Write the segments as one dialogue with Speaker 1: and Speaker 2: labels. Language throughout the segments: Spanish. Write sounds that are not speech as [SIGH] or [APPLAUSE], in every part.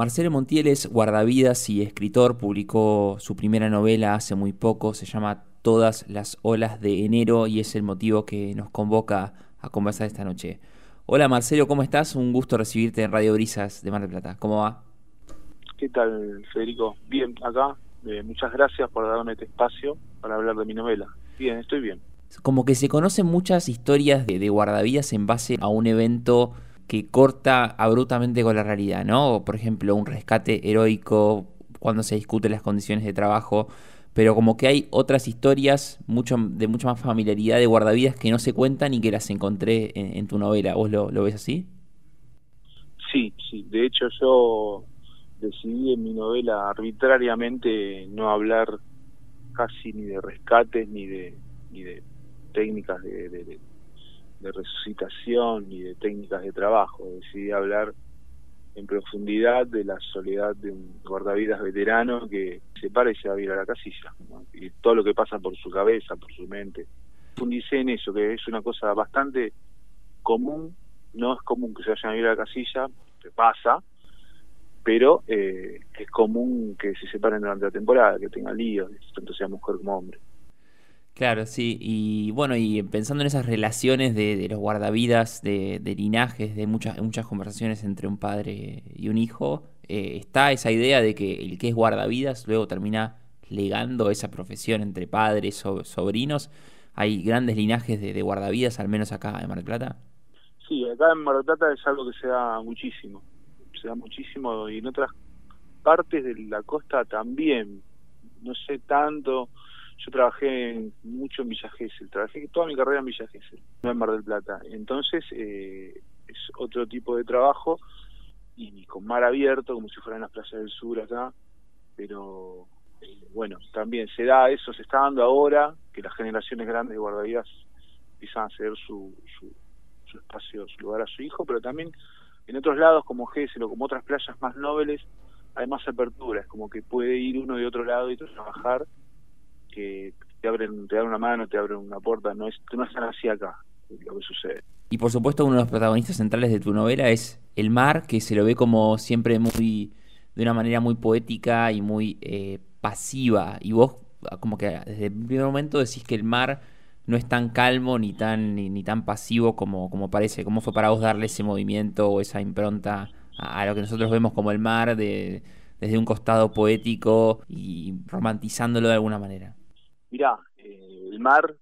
Speaker 1: Marcelo Montiel es guardavidas y escritor, publicó su primera novela hace muy poco, se llama Todas las olas de enero y es el motivo que nos convoca a conversar esta noche. Hola Marcelo, ¿cómo estás? Un gusto recibirte en Radio Brisas de Mar del Plata. ¿Cómo va?
Speaker 2: ¿Qué tal, Federico? Bien, acá. Eh, muchas gracias por darme este espacio para hablar de mi novela. Bien, estoy bien.
Speaker 1: Como que se conocen muchas historias de, de guardavidas en base a un evento que corta abruptamente con la realidad, ¿no? Por ejemplo, un rescate heroico cuando se discuten las condiciones de trabajo, pero como que hay otras historias de mucha más familiaridad de guardavidas que no se cuentan y que las encontré en, tu novela. ¿Vos lo, ves así?
Speaker 2: Sí, sí. De hecho, yo decidí en mi novela arbitrariamente no hablar casi ni de rescates ni de ni de técnicas de resucitación y de técnicas de trabajo. Decidí hablar en profundidad de la soledad de un guardavidas veterano que se para y se va a ir a la casilla. Y todo lo que pasa por su cabeza, por su mente. Fundicé en eso, que es una cosa bastante común. No es común que se vayan a ir a la casilla, se pasa, pero eh, es común que se separen durante la temporada, que tengan líos, tanto sea mujer como hombre.
Speaker 1: Claro, sí. Y bueno, y pensando en esas relaciones de, los guardavidas, de, linajes, de muchas, muchas conversaciones entre un padre y un hijo, eh, está esa idea de que el que es guardavidas luego termina legando esa profesión entre padres o sobrinos. ¿Hay grandes linajes de, guardavidas, al menos acá en Mar del Plata?
Speaker 2: Sí, acá en Mar del Plata es algo que se da muchísimo. Se da muchísimo y en otras partes de la costa también. No sé tanto yo trabajé mucho en Villa Gesell, trabajé toda mi carrera en Villa Gesell, no en Mar del Plata. Entonces eh, es otro tipo de trabajo y con mar abierto, como si fueran las playas del sur acá, pero eh, bueno, también se da eso, se está dando ahora que las generaciones grandes de guardavidas empiezan a ceder su, su, su espacio, su lugar a su hijo, pero también en otros lados como Gesell o como otras playas más nobles hay más apertura, es como que puede ir uno de otro lado y trabajar que te abren, te dan una mano, te abren una puerta, no es, no es así acá lo que sucede.
Speaker 1: Y por supuesto uno de los protagonistas centrales de tu novela es el mar, que se lo ve como siempre muy, de una manera muy poética y muy eh, pasiva. Y vos como que desde el primer momento decís que el mar no es tan calmo ni tan, ni, tan pasivo como, como parece. ¿Cómo fue para vos darle ese movimiento o esa impronta a, lo que nosotros vemos como el mar de, desde un costado poético y romantizándolo de alguna manera?
Speaker 2: Mirá, eh, el mar,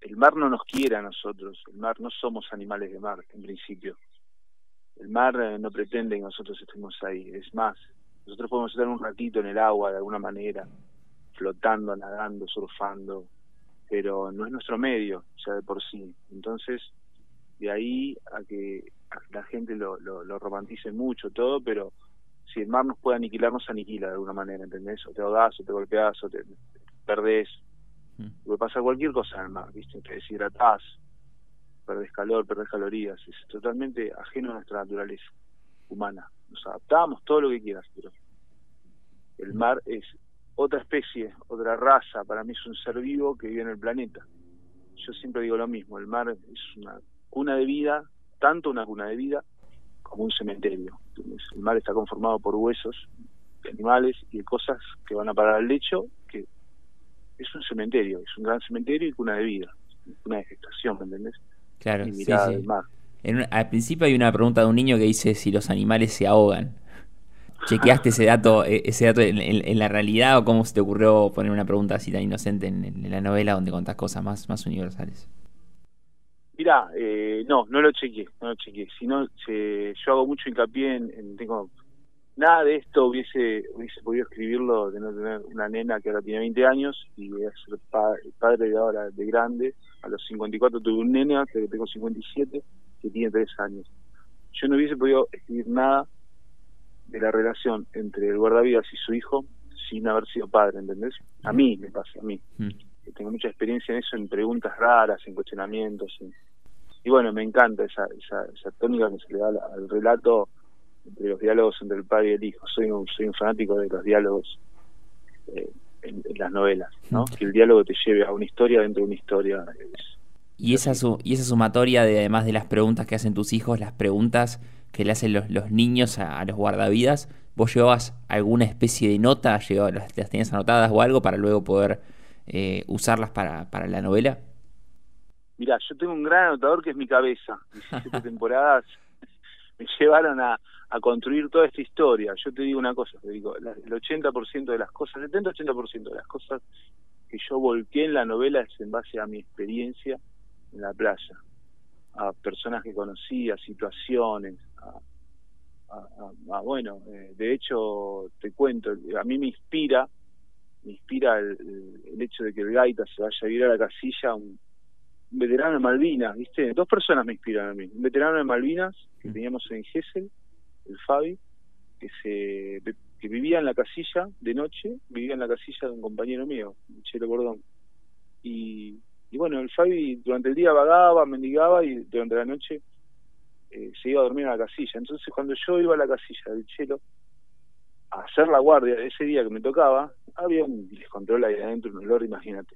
Speaker 2: el mar no nos quiere a nosotros, el mar no somos animales de mar, en principio. El mar eh, no pretende que nosotros estemos ahí, es más, nosotros podemos estar un ratito en el agua de alguna manera, flotando, nadando, surfando, pero no es nuestro medio, ya de por sí. Entonces, de ahí a que la gente lo, lo, lo romantice mucho todo, pero si el mar nos puede aniquilar, nos aniquila de alguna manera, ¿entendés? O te ahogas, o te golpeas, o te, perdés, mm. puede pasar cualquier cosa en el mar, ¿viste? Te deshidratás, perdés calor, perdés calorías, es totalmente ajeno a nuestra naturaleza humana. Nos adaptamos, todo lo que quieras, pero el mm. mar es otra especie, otra raza, para mí es un ser vivo que vive en el planeta. Yo siempre digo lo mismo, el mar es una cuna de vida, tanto una cuna de vida como un cementerio. El mar está conformado por huesos de animales y de cosas que van a parar al lecho, es un cementerio, es un gran cementerio y cuna de vida, una de gestación, ¿me entendés?
Speaker 1: Claro, sí, sí. al principio hay una pregunta de un niño que dice si los animales se ahogan. ¿Chequeaste ese dato, e, ese dato en, la realidad o cómo se te ocurrió poner una pregunta así tan inocente en, la novela donde contás cosas más, más universales?
Speaker 2: Mirá, eh, no, no lo chequeé, no lo chequeé. Si no, yo hago mucho hincapié en, tengo nada de esto hubiese hubiese podido escribirlo de no tener una nena que ahora tiene 20 años y voy a ser padre de ahora de grande. A los 54 tuve un nena, que tengo 57, que tiene 3 años. Yo no hubiese podido escribir nada de la relación entre el guardavidas y su hijo sin haber sido padre, ¿entendés? A mí me pasa, a mí. Mm. Tengo mucha experiencia en eso, en preguntas raras, en cuestionamientos. Y bueno, me encanta esa, esa, esa tónica que se le da al relato entre los diálogos entre el padre y el hijo. Soy un, soy un fanático de los diálogos eh, en, las novelas, ¿no? Mm. Que el diálogo te lleve a una historia dentro de una historia.
Speaker 1: y esa, su, y esa sumatoria de además de las preguntas que hacen tus hijos, las preguntas que le hacen los, los niños a, los guardavidas, ¿vos llevabas alguna especie de nota, las, las tenías anotadas o algo para luego poder eh, usarlas para, para la novela?
Speaker 2: Mirá, yo tengo un gran anotador que es mi cabeza. 17 [LAUGHS] temporadas me llevaron a, a construir toda esta historia. Yo te digo una cosa, te digo, el 80% de las cosas, el 70-80% de las cosas que yo volqué en la novela es en base a mi experiencia en la playa, a personas que conocí, a situaciones, a, bueno, eh, de hecho te cuento, a mí me inspira, me inspira el, hecho de que el gaita se vaya a ir a la casilla, un, veterano de Malvinas, ¿viste? Dos personas me inspiran a mí, un veterano de Malvinas que teníamos en Gessel, el Fabi, que se que vivía en la casilla de noche, vivía en la casilla de un compañero mío, Chelo Bordón. Y, y bueno, el Fabi durante el día vagaba, mendigaba y durante la noche eh, se iba a dormir a la casilla. Entonces cuando yo iba a la casilla del Chelo a hacer la guardia ese día que me tocaba, había un descontrol ahí adentro, un olor, imagínate.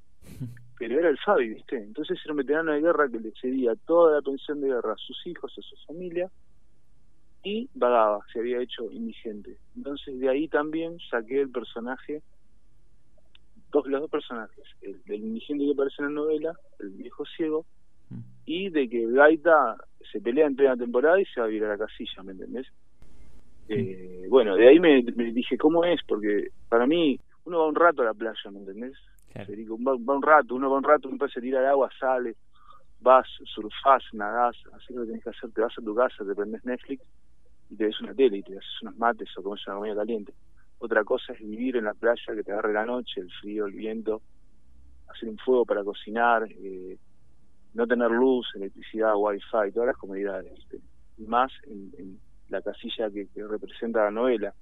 Speaker 2: Pero era el Fabi, ¿viste? Entonces era un veterano de guerra que le cedía toda la pensión de guerra a sus hijos, a su familia, y vagaba, se había hecho indigente. Entonces de ahí también saqué el personaje, dos, los dos personajes, el del indigente que aparece en la novela, el viejo ciego, mm. y de que Gaita se pelea en plena temporada y se va a ir a la casilla, ¿me entendés? Mm. Eh, bueno, de ahí me, dije, ¿cómo es? Porque para mí, uno va un rato a la playa, ¿me entendés? Va, un rato, uno va un rato, uno se tira al agua, sale, vas, surfás, nadás, así lo que tenés que hacer, te vas a tu casa, te prendes Netflix y te ves una tele y te haces unos mates o comes una comida caliente. Otra cosa es vivir en la playa, que te agarre la noche, el frío, el viento, hacer un fuego para cocinar, eh, no tener luz, electricidad, wifi, todas las comodidades. Y más en, la casilla que, representa la novela,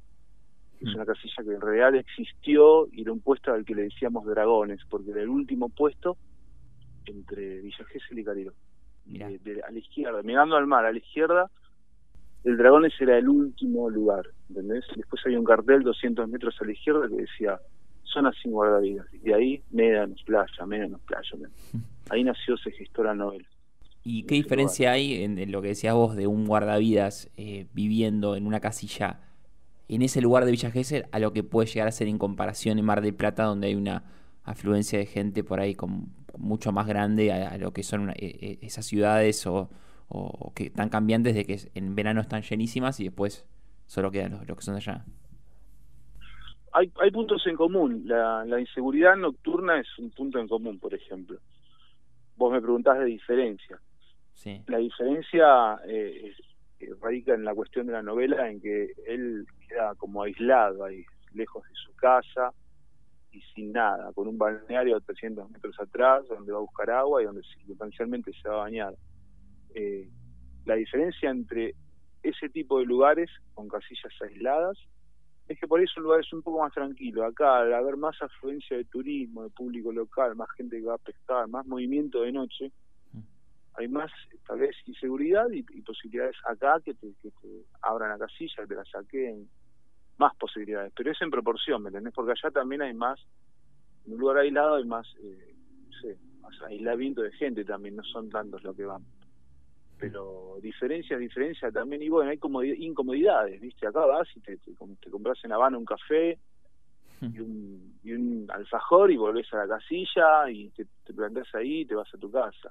Speaker 2: que es mm. una casilla que en realidad existió y era un puesto al que le decíamos dragones, porque era el último puesto entre Villa Gesell y Cariro. a la izquierda, mirando al mar, a la izquierda el Dragones era el último lugar, ¿entendés? Después había un cartel 200 metros a la izquierda que decía zona sin guardavidas. Y de ahí, médanos playa, médanos playa. Ahí nació, se gestó la novela.
Speaker 1: ¿Y qué diferencia hay en, lo que decías vos de un guardavidas eh, viviendo en una casilla en ese lugar de Villa a lo que puede llegar a ser en comparación en Mar del Plata, donde hay una afluencia de gente por ahí mucho más grande a, lo que son eh, eh, esas ciudades o, o, que están cambiantes de que en verano están llenísimas y después solo quedan los, que son de allá.
Speaker 2: Hay, hay puntos en común. La, inseguridad nocturna es un punto en común, por ejemplo. Vos me preguntás de diferencia. Sí. La diferencia eh, eh, radica en la cuestión de la novela, en que él queda como aislado ahí, lejos de su casa y sin nada, con un balneario a 300 metros atrás, donde va a buscar agua y donde circunstancialmente se va a bañar. Eh, la diferencia entre ese tipo de lugares con casillas aisladas es que por eso el lugar es un poco más tranquilo. Acá, al haber más afluencia de turismo, de público local, más gente que va a pescar, más movimiento de noche, mm. hay más, tal vez, inseguridad y, posibilidades acá que te, abran la casilla, que te la saquen, más posibilidades. Pero es en proporción, ¿me entendés? Porque allá también hay más, en un lugar aislado hay más, eh, no sé, más aislamiento de gente también, no son tantos los que van pero diferencias, diferencias también, y bueno, hay como incomodidades, ¿viste? Acá vas y te, te, compras en Habana un café y un, y un alfajor y volvés a la casilla y te, te plantas ahí y te vas a tu casa.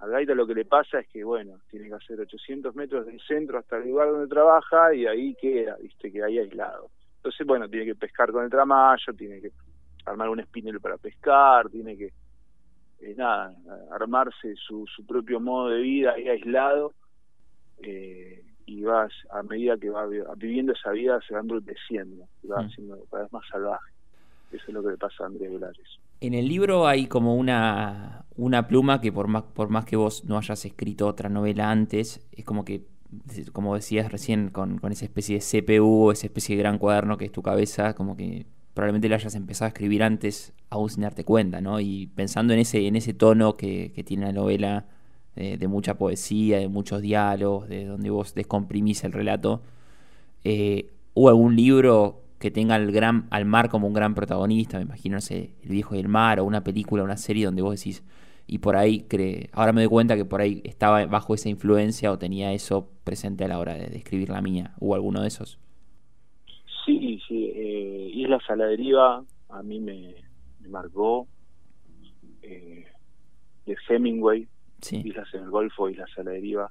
Speaker 2: A Gaita lo que le pasa es que, bueno, tiene que hacer 800 metros del centro hasta el lugar donde trabaja y ahí queda, ¿viste? Que ahí aislado. Entonces, bueno, tiene que pescar con el tramayo, tiene que armar un espinel para pescar, tiene que eh, nada, armarse su, su propio modo de vida ahí aislado eh, y vas a medida que va viviendo esa vida se va embruteciendo y va mm. siendo cada vez más salvaje. Eso es lo que le pasa a Andrés Velares.
Speaker 1: En el libro hay como una, una pluma que por más, por más que vos no hayas escrito otra novela antes, es como que, como decías recién, con, con esa especie de CPU, esa especie de gran cuaderno que es tu cabeza, como que probablemente lo hayas empezado a escribir antes, aún sin darte cuenta, ¿no? Y pensando en ese, en ese tono que, tiene la novela, de mucha poesía, de muchos diálogos, de donde vos descomprimís el relato, eh, ¿hubo algún libro que tenga al, gran, al mar como un gran protagonista? Me imagino, no El viejo y el mar, o una película, una serie donde vos decís, y por ahí cree, ahora me doy cuenta que por ahí estaba bajo esa influencia o tenía eso presente a la hora de, escribir la mía. ¿Hubo alguno de esos?
Speaker 2: Sí, sí. Islas a la deriva a mí me, marcó. Eh, de Hemingway, Islas en el Golfo, Islas a la deriva.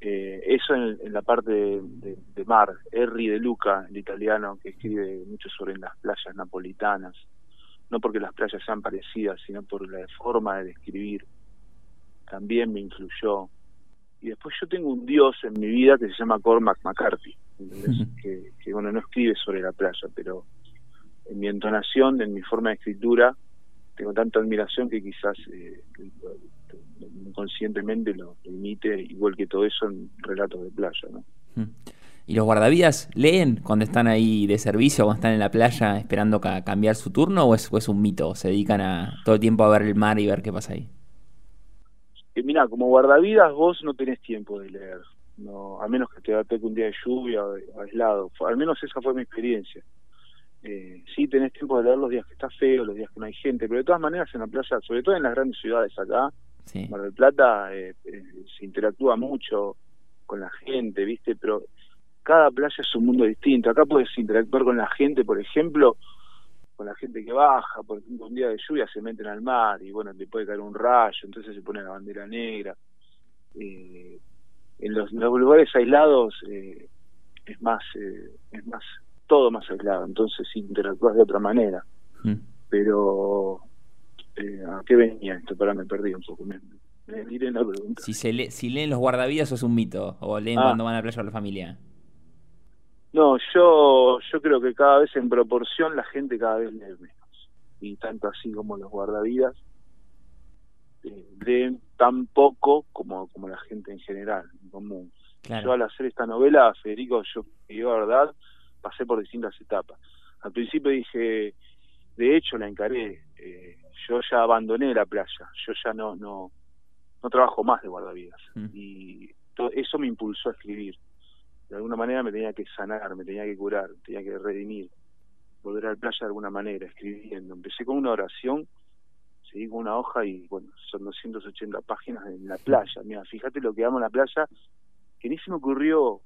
Speaker 2: Eh, eso en, la parte de, mar. Henry de Luca, el italiano, que escribe mucho sobre las playas napolitanas no porque las playas sean parecidas, sino por la forma de describir, también me influyó. Y después yo tengo un dios en mi vida que se llama Cormac McCarthy, que, bueno, no escribe sobre la playa, pero en mi entonación, en mi forma de escritura, tengo tanta admiración que quizás eh, inconscientemente lo, lo, imite, igual que todo eso en relatos de playa, ¿no?
Speaker 1: ¿Y los guardavidas leen cuando están ahí de servicio, cuando están en la playa esperando cambiar su turno o es, es, un mito? ¿Se dedican a todo el tiempo a ver el mar y ver qué pasa ahí?
Speaker 2: Eh, mira, como guardavidas vos no tenés tiempo de leer, no, a menos que te ataque un día de lluvia aislado. Al menos esa fue mi experiencia. Eh, sí tenés tiempo de leer los días que está feo, los días que no hay gente, pero de todas maneras en la playa, sobre todo en las grandes ciudades acá, Mar del Plata, eh, eh, se interactúa mucho con la gente, ¿viste? Pero cada playa es un mundo distinto. Acá puedes interactuar con la gente, por ejemplo, con la gente que baja, por ejemplo, un día de lluvia se meten al mar y bueno, te puede caer un rayo, entonces se pone la bandera negra. Eh, en los, lugares aislados eh, es más, eh, es más, todo más aislado, entonces interactúas de otra manera. Mm. Pero, ¿a qué venía esto? Para me perdí un poco. Me,
Speaker 1: en la pregunta. Si, se si leen los guardavidas, eso es un mito, o leen ah. cuando van a la playa con la familia.
Speaker 2: No, yo, yo creo que cada vez en proporción la gente cada vez lee menos. Y tanto así como los guardavidas eh, leen tan poco como, como la gente en general, en común. Yo al hacer esta novela, Federico, yo, yo la verdad, pasé por distintas etapas. Al principio dije, de hecho la encaré, eh, yo ya abandoné la playa, yo ya no, no, no trabajo más de guardavidas. Mm. Y eso me impulsó a escribir de alguna manera me tenía que sanar, me tenía que curar, tenía que redimir, volver a la playa de alguna manera, escribiendo. Empecé con una oración, seguí con una hoja y bueno, son 280 páginas en la playa. Mira, fíjate lo que amo en la playa, que ni se me ocurrió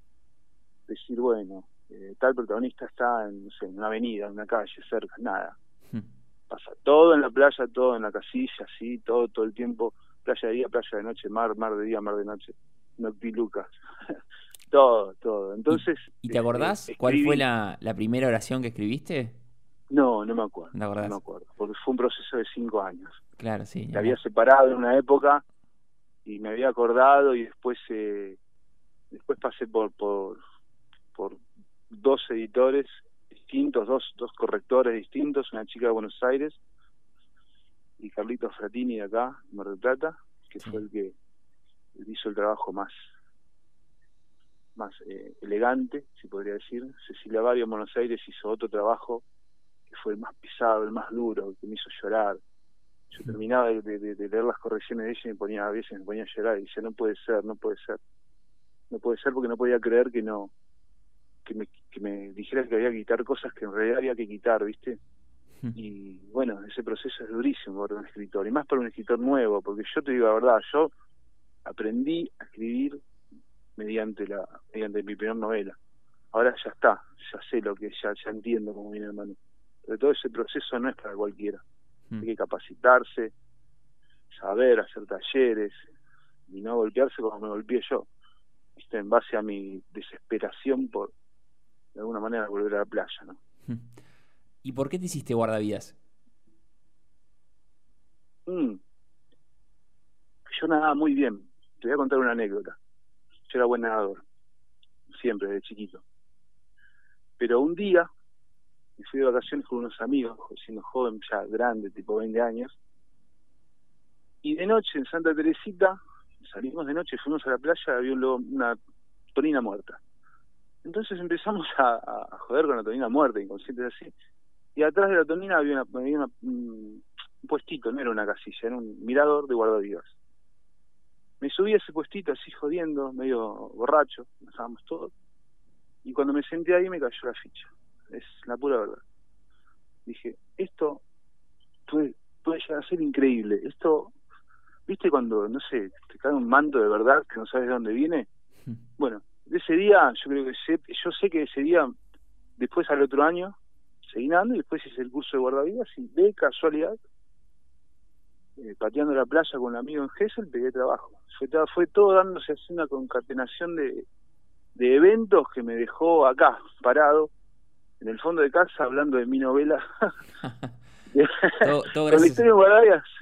Speaker 2: decir, bueno, eh, tal protagonista está en, no sé, en una avenida, en una calle, cerca, nada. Hmm. Pasa todo en la playa, todo en la casilla, así, todo, todo el tiempo, playa de día, playa de noche, mar, mar de día, mar de noche, noctilucas. [LAUGHS] Todo, todo. Entonces.
Speaker 1: ¿Y, te acordás este, cuál fue la, primera oración que escribiste?
Speaker 2: No, no me acuerdo. ¿No, me acuerdo. Porque fue un proceso de cinco años.
Speaker 1: Claro, sí.
Speaker 2: Me había separado en una época y me había acordado y después eh, después pasé por, por por dos editores distintos, dos dos correctores distintos, una chica de Buenos Aires y Carlitos Fratini de acá, Mar del Plata, que fue el que hizo el trabajo más más eh, elegante, si podría decir. Cecilia Barrio en Buenos Aires hizo otro trabajo que fue el más pesado, el más duro, que me hizo llorar. Yo terminaba de, leer las correcciones de ella y me ponía, a veces me ponía a llorar y decía, no puede ser, no puede ser. No puede ser porque no podía creer que no, que me, que me dijera que había que quitar cosas que en realidad había que quitar, ¿viste? Y bueno, ese proceso es durísimo para un escritor, y más para un escritor nuevo, porque yo te digo la verdad, yo aprendí a escribir mediante la mediante mi primera novela. Ahora ya está, ya sé lo que ya ya entiendo cómo viene el mano. Pero todo ese proceso no es para cualquiera. Hmm. Hay que capacitarse, saber, hacer talleres y no golpearse como me golpeé yo. ¿Viste? En base a mi desesperación por de alguna manera volver a la playa, ¿no? [LAUGHS]
Speaker 1: ¿Y por qué te hiciste guardavidas?
Speaker 2: Mm. Yo nadaba muy bien. Te voy a contar una anécdota. Yo era buen nadador, siempre, desde chiquito. Pero un día me fui de vacaciones con unos amigos, siendo joven, ya grande, tipo 20 años, y de noche en Santa Teresita, salimos de noche, fuimos a la playa, había una tonina muerta. Entonces empezamos a, joder con la tonina muerta, inconscientes así, y atrás de la tonina había, una, un puestito, no era una casilla, era un mirador de guardavidas me subí a ese puestito así jodiendo, medio borracho, estábamos todos, y cuando me senté ahí me cayó la ficha, es la pura verdad. Dije, esto puede, puede llegar a ser increíble, esto ¿viste cuando, no sé, te cae un manto de verdad que no sabes de dónde viene? Bueno, de ese día, yo creo que sé, yo sé que ese día, después al otro año, seguí nadando y después hice el curso de guardavidas y de casualidad, eh, pateando la playa con un amigo en Gessel, pegué trabajo. Fue, fue todo dándose así una concatenación de, de eventos que me dejó acá, parado, en el fondo de casa, hablando de mi novela. [LAUGHS]
Speaker 1: todo, [LAUGHS] gracias,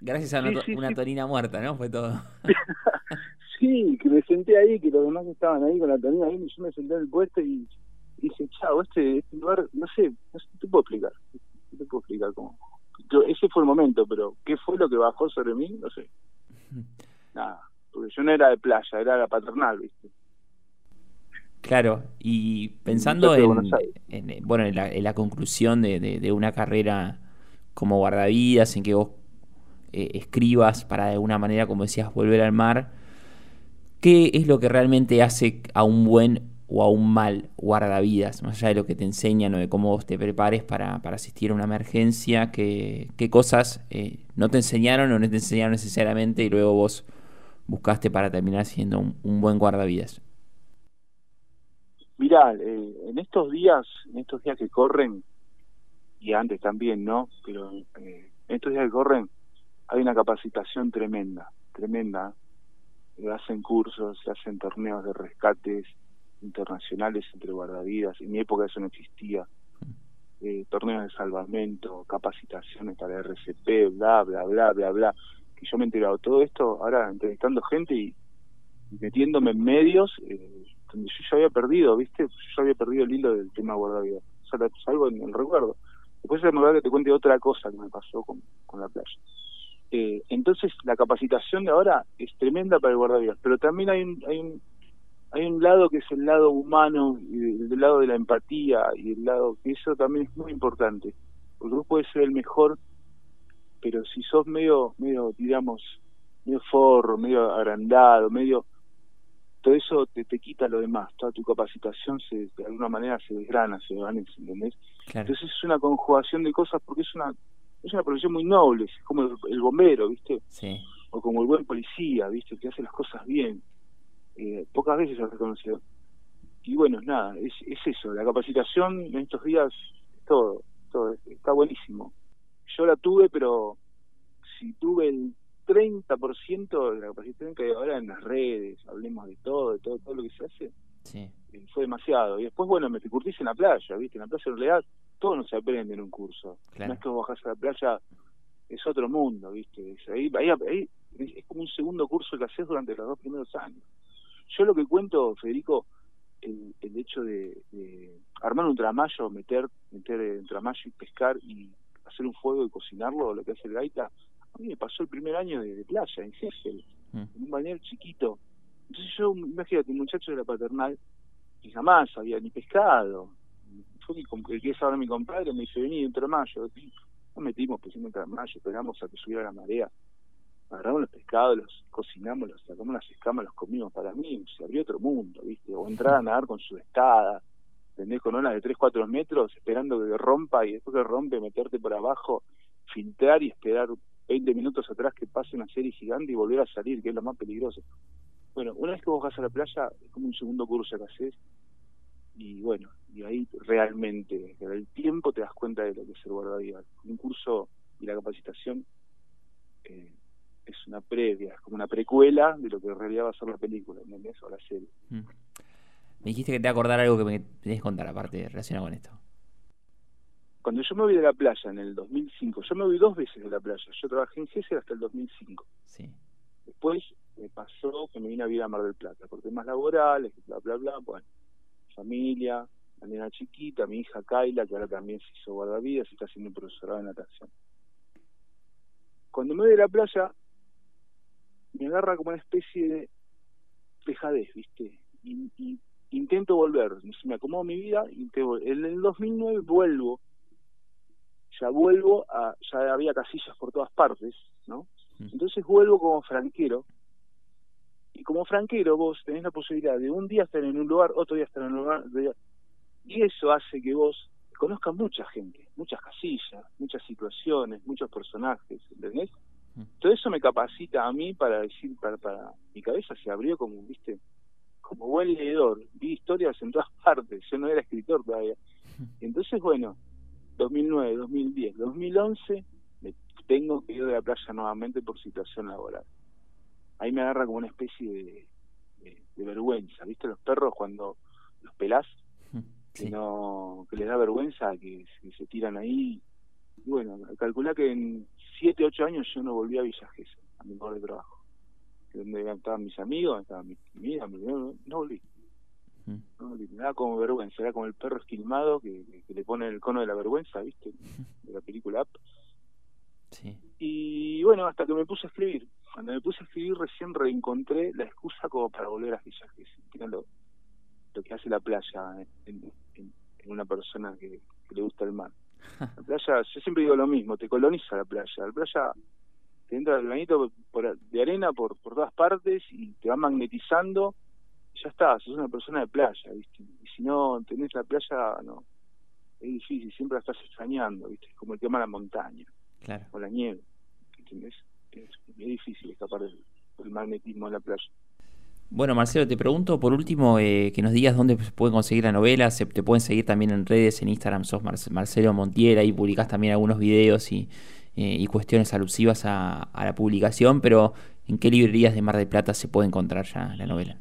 Speaker 1: gracias a una, tonina muerta, ¿no? Fue todo. [LAUGHS]
Speaker 2: sí, que me senté ahí, que los demás estaban ahí con la tonina ahí, y yo me senté en el puesto y, dije, chao, este, este lugar, no sé, no sé, te puedo explicar, no te puedo explicar cómo. ese fue el momento, pero ¿qué fue lo que bajó sobre mí? No sé. Nada, porque yo no era de playa, era la paternal, ¿viste?
Speaker 1: Claro, y pensando en, bueno, en la, conclusión de, de, una carrera como guardavidas, en que vos eh, escribas para de alguna manera, como decías, volver al mar, ¿qué es lo que realmente hace a un buen o a un mal guardavidas? Más allá de lo que te enseñan o de cómo vos te prepares para, para asistir a una emergencia, ¿qué, qué cosas eh, no te enseñaron o no te enseñaron necesariamente y luego vos buscaste para terminar siendo un buen guardavidas?
Speaker 2: Mirá, eh, en estos días, en estos días que corren, y antes también, ¿no? Pero eh, en estos días que corren hay una capacitación tremenda, tremenda. Se hacen cursos, se hacen torneos de rescates internacionales entre guardavidas. En mi época eso no existía. Eh, torneos de salvamento, capacitaciones para RCP, bla, bla, bla, bla, bla. Que yo me he enterado todo esto ahora entrevistando gente y, metiéndome en medios. Eh, donde yo ya había perdido, ¿viste? Yo había perdido el hilo del tema guardavidas. Salvo en el recuerdo. Después es verdad que te cuente otra cosa que me pasó con, con la playa. Eh, entonces, la capacitación de ahora es tremenda para el guardavidas, pero también hay un, hay un, hay un lado que es el lado humano, y el, lado de la empatía, y el lado que eso también es muy importante. Porque vos puedes ser el mejor, pero si sos medio, medio, digamos, medio forro, medio agrandado, medio todo eso te, te quita lo demás, toda tu capacitación se, de alguna manera se desgrana, se desvanece, ¿entendés? Entonces es una conjugación de cosas porque es una es una profesión muy noble, es como el, bombero, ¿viste?
Speaker 1: Sí.
Speaker 2: O como el buen policía, ¿viste? Que hace las cosas bien. Eh, pocas veces se ha reconocido. Y bueno, nada, es, es eso, la capacitación en estos días, todo, todo, está buenísimo. Yo la tuve, pero si tuve el 30% de la capacitación que hay ahora en las redes, hablemos de todo, de todo, todo lo que se hace,
Speaker 1: sí.
Speaker 2: Eh, fue demasiado. Y después, bueno, me curtís en la playa, ¿viste? En la playa en realidad todo no se aprende en un curso. Claro. No es que vos bajás a la playa, es otro mundo, ¿viste? Es, ahí, ahí, es como un segundo curso que haces durante los dos primeros años. Yo lo que cuento, Federico, el, el hecho de, de, armar un tramayo, meter, meter el tramayo y pescar y hacer un fuego y cocinarlo, lo que hace el gaita, a mí me pasó el primer año de, playa en Gesell, mm. en un balneario chiquito. Entonces yo, imagínate, un muchacho de la paternal, y jamás había ni pescado. Fue el que es ahora mi compadre, me dice, vení, entre mayo. Nos metimos pesando entre mayo, esperamos a que subiera la marea. Agarramos los pescados, los cocinamos, los sacamos las escamas, los comimos. Para mí se abrió otro mundo, ¿viste? O entrar a nadar con su estada, ¿entendés? Con olas de 3, 4 metros, esperando que rompa y después que rompe, meterte por abajo, filtrar y esperar 20 minutos atrás que pase una serie gigante y volver a salir, que es lo más peligroso. Bueno, una vez que vos vas a la playa, es como un segundo curso que haces, y bueno, y ahí realmente, con el tiempo te das cuenta de lo que es el guardavidas. Un curso y la capacitación eh, es una previa, es como una precuela de lo que en realidad va a ser la película, ¿entendés? O la serie. Mm.
Speaker 1: Me dijiste que te acordar algo que me tenés que contar aparte relacionado con esto.
Speaker 2: Cuando yo me voy de la playa en el 2005, yo me voy dos veces de la playa. Yo trabajé en Gesell hasta el 2005.
Speaker 1: Sí.
Speaker 2: Después me pasó que me vine a vivir a Mar del Plata por temas laborales, bla, bla, bla. Bueno, familia, la nena chiquita, mi hija Kaila, que ahora también se hizo guardavidas y está haciendo un profesorado de natación. Cuando me voy de la playa, me agarra como una especie de dejadez, ¿viste? Y, intento volver, me acomodo mi vida, y en el 2009 vuelvo ya vuelvo a, ya había casillas por todas partes, ¿no? Mm. Entonces vuelvo como franquero, y como franquero vos tenés la posibilidad de un día estar en un lugar, otro día estar en un lugar, y eso hace que vos conozcas mucha gente, muchas casillas, muchas situaciones, muchos personajes, ¿entendés? Todo eso me capacita a mí para decir, para, para mi cabeza se abrió como, viste, como buen leedor. Vi historias en todas [LAUGHS] partes, yo no era escritor todavía. [LAUGHS] entonces, bueno, 2009, 2010, 2011, me tengo que ir de la playa nuevamente por situación laboral. Ahí me agarra como una especie de, de, vergüenza, ¿viste? Los perros cuando los pelás, que, no, que les da vergüenza, que, se tiran ahí. Y bueno, calculá que en 7, 8 años yo no volví a Villa a mi lugar de trabajo. Donde estaban mis amigos, estaba mi, mi no, no volví. No, me da como vergüenza, era como el perro esquilmado que, que, le pone el cono de la vergüenza, ¿viste? De la película Up. Sí. Y bueno, hasta que me puse a escribir. Cuando me puse a escribir recién reencontré la excusa como para volver a Villa Gesell. Lo, que hace la playa en, una persona que, le gusta el mar. [LAUGHS] La playa, yo siempre digo lo mismo, te coloniza la playa. La playa te entra el bañito de arena por, por todas partes y te va magnetizando. Y ya está, sos una persona de playa, ¿viste? Y si no tenés la playa, no. Es difícil, siempre la estás extrañando, ¿viste? Es como el tema de la montaña. O la nieve, ¿entendés? Es, difícil escapar del, del magnetismo de la playa.
Speaker 1: Bueno, Marcelo, te pregunto por último eh, que nos digas dónde se puede conseguir la novela. Se, te pueden seguir también en redes, en Instagram, sos Marcelo Montiel, ahí publicás también algunos videos y, eh, cuestiones alusivas a, la publicación, pero ¿en qué librerías de Mar del Plata se puede encontrar ya la novela?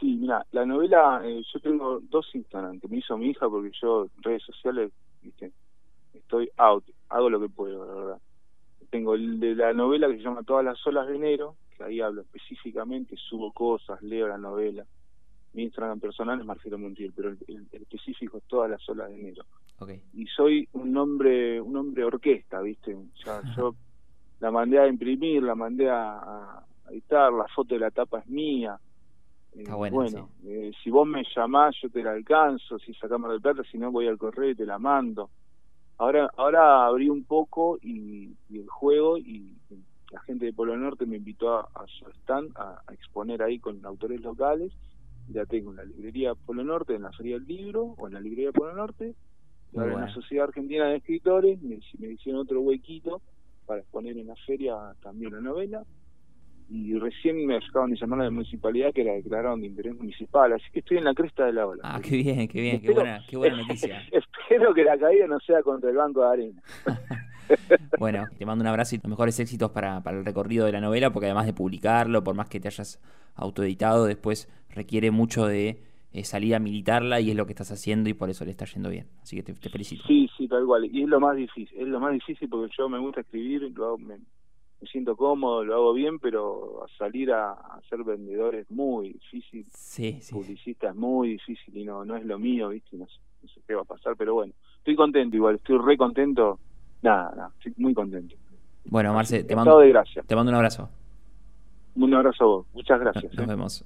Speaker 2: Sí, mira, la novela, eh, yo tengo dos Instagram que me hizo mi hija porque yo redes sociales, viste, estoy out, hago lo que puedo, la verdad. Tengo el de la novela que se llama Todas las olas de enero, ahí hablo específicamente, subo cosas, leo la novela. Mi Instagram personal es Marcelo Montiel, pero el, específico es todas las olas de enero. Y soy un hombre, un hombre orquesta, ¿viste? Ya, yo la mandé a imprimir, la mandé a, editar, la foto de la tapa es mía.
Speaker 1: Eh, bueno,
Speaker 2: eh, si vos me llamás, yo te la alcanzo, si sacamos de plata, si no voy al correo y te la mando. Ahora ahora abrí un poco y, y el juego y la gente de Polo Norte me invitó a, su stand a, exponer ahí con autores locales. Ya tengo en la librería Polo Norte, en la Feria del Libro, o en la librería Polo Norte, y ahora en la Sociedad Argentina de Escritores me, me hicieron otro huequito para exponer en la feria también la novela. Y recién me acaban de llamar a la municipalidad que la declararon de interés municipal, así que estoy en la cresta de la ola.
Speaker 1: Ah, qué bien, qué bien, qué buena, qué buena [LAUGHS] noticia.
Speaker 2: espero que la caída no sea contra el Banco de Arena. [LAUGHS]
Speaker 1: bueno, te mando un abrazo y los mejores éxitos para, el recorrido de la novela, porque además de publicarlo, por más que te hayas autoeditado, después requiere mucho de eh, salir a militarla y es lo que estás haciendo y por eso le está yendo bien. Así que te, felicito.
Speaker 2: Sí, sí, tal cual. Y es lo más difícil, es lo más difícil porque yo me gusta escribir, lo me, siento cómodo, lo hago bien, pero salir a, ser vendedor es muy difícil.
Speaker 1: Sí,
Speaker 2: Publicista es muy difícil y no, no es lo mío, ¿viste? No sé, no sé qué va a pasar, pero bueno, estoy contento igual, estoy re contento nada, nada, estoy muy contento.
Speaker 1: Bueno, Marce, te mando,
Speaker 2: de
Speaker 1: te mando un abrazo.
Speaker 2: Un abrazo a vos, muchas gracias.
Speaker 1: Nos, ¿eh? vemos.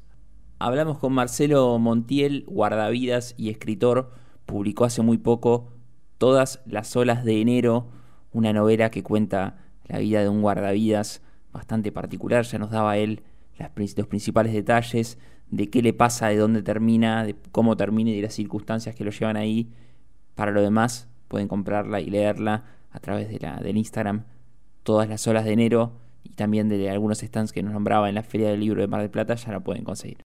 Speaker 1: Hablamos con Marcelo Montiel, guardavidas y escritor. Publicó hace muy poco Todas las olas de enero, una novela que cuenta la vida de un guardavidas bastante particular. Ya nos daba él los principales detalles de qué le pasa, de dónde termina, de cómo termina y de las circunstancias que lo llevan ahí. Para lo demás, pueden comprarla y leerla a través de la, del Instagram todas las olas de enero y también de algunos stands que nos nombraba en la Feria del Libro de Mar del Plata ya la pueden conseguir.